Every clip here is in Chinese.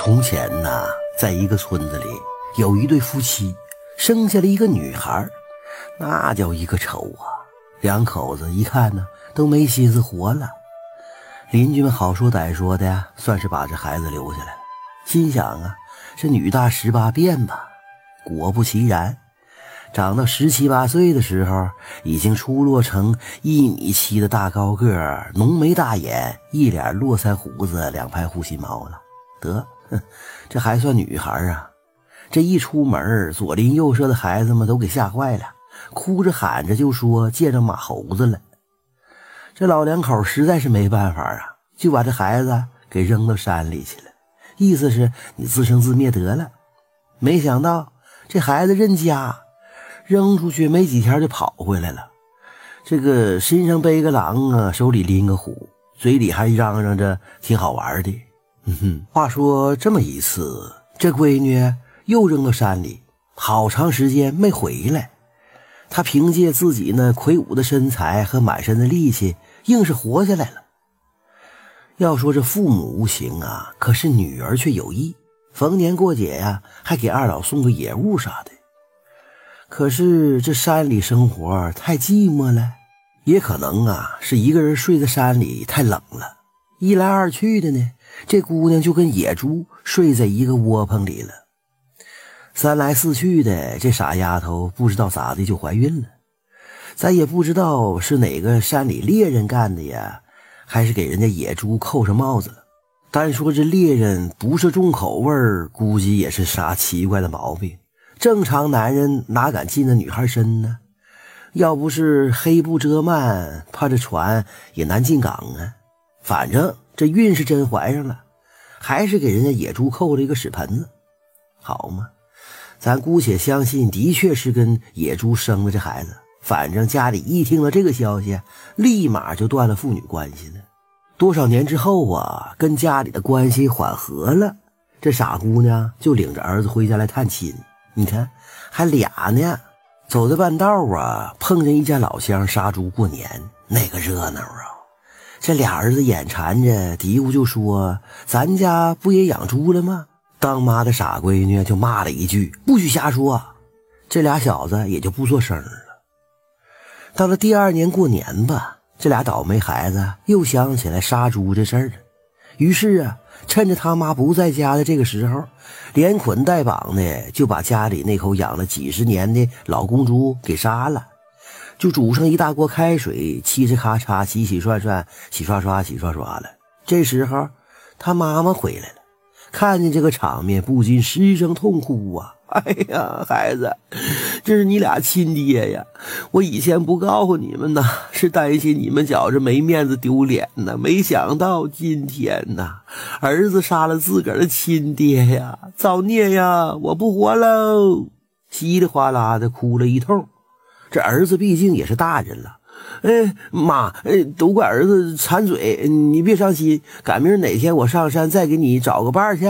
从前呢，在一个村子里，有一对夫妻，生下了一个女孩，那叫一个丑啊！两口子一看呢，都没心思活了。邻居们好说歹说的呀，算是把这孩子留下来了。心想啊，这女大十八变吧。果不其然，长到十七八岁的时候，已经出落成一米七的大高个，浓眉大眼，一脸络腮胡子，两排护心毛了。得。哼，这还算女孩啊！这一出门，左邻右舍的孩子们都给吓坏了，哭着喊着就说见着马猴子了。这老两口实在是没办法啊，就把这孩子给扔到山里去了，意思是你自生自灭得了。没想到这孩子认家，扔出去没几天就跑回来了，这个身上背个狼啊，手里拎个虎，嘴里还嚷嚷着挺好玩的。嗯哼，话说这么一次，这闺女又扔到山里，好长时间没回来。她凭借自己那魁梧的身材和满身的力气，硬是活下来了。要说这父母无情啊，可是女儿却有意，逢年过节呀，还给二老送个野物啥的。可是这山里生活太寂寞了，也可能啊，是一个人睡在山里太冷了。一来二去的呢。这姑娘就跟野猪睡在一个窝棚里了，三来四去的，这傻丫头不知道咋的就怀孕了，咱也不知道是哪个山里猎人干的呀，还是给人家野猪扣上帽子了。单说这猎人不是重口味估计也是啥奇怪的毛病。正常男人哪敢进那女孩身呢？要不是黑布遮幔，怕这船也难进港啊。反正。这孕是真怀上了，还是给人家野猪扣了一个屎盆子，好嘛？咱姑且相信，的确是跟野猪生的这孩子。反正家里一听到这个消息，立马就断了父女关系了。多少年之后啊，跟家里的关系缓和了，这傻姑娘就领着儿子回家来探亲。你看，还俩呢。走在半道啊，碰见一家老乡杀猪过年，那个热闹啊！这俩儿子眼馋着，嘀咕就说：“咱家不也养猪了吗？”当妈的傻闺女就骂了一句：“不许瞎说！”这俩小子也就不做声了。到了第二年过年吧，这俩倒霉孩子又想起来杀猪这事儿了。于是啊，趁着他妈不在家的这个时候，连捆带绑的就把家里那口养了几十年的老公猪给杀了。就煮上一大锅开水，嘁哧咔嚓，洗洗涮涮，洗刷刷，洗刷刷了。这时候，他妈妈回来了，看见这个场面，不禁失声痛哭啊！哎呀，孩子，这是你俩亲爹呀！我以前不告诉你们呐，是担心你们觉着没面子丢脸呢。没想到今天呐，儿子杀了自个儿的亲爹呀！造孽呀！我不活喽！稀里哗啦的哭了一通。这儿子毕竟也是大人了，哎妈，哎都怪儿子馋嘴，你别伤心，赶明哪天我上山再给你找个伴去。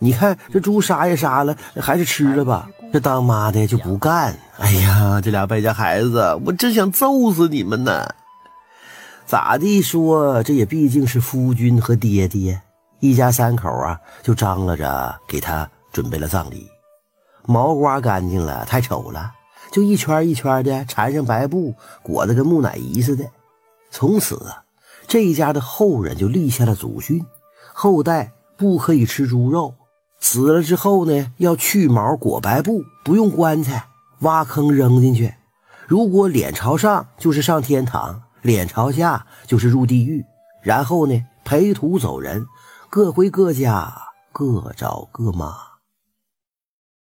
你看这猪杀也杀了，还是吃了吧。这当妈的就不干。哎呀，这俩败家孩子，我真想揍死你们呢！咋地说，这也毕竟是夫君和爹爹，一家三口啊，就张罗着给他准备了葬礼，毛刮干净了，太丑了。就一圈一圈的缠上白布，裹得跟木乃伊似的。从此啊，这一家的后人就立下了祖训：后代不可以吃猪肉。死了之后呢，要去毛裹白布，不用棺材，挖坑扔进去。如果脸朝上，就是上天堂；脸朝下，就是入地狱。然后呢，陪土走人，各回各家，各找各妈。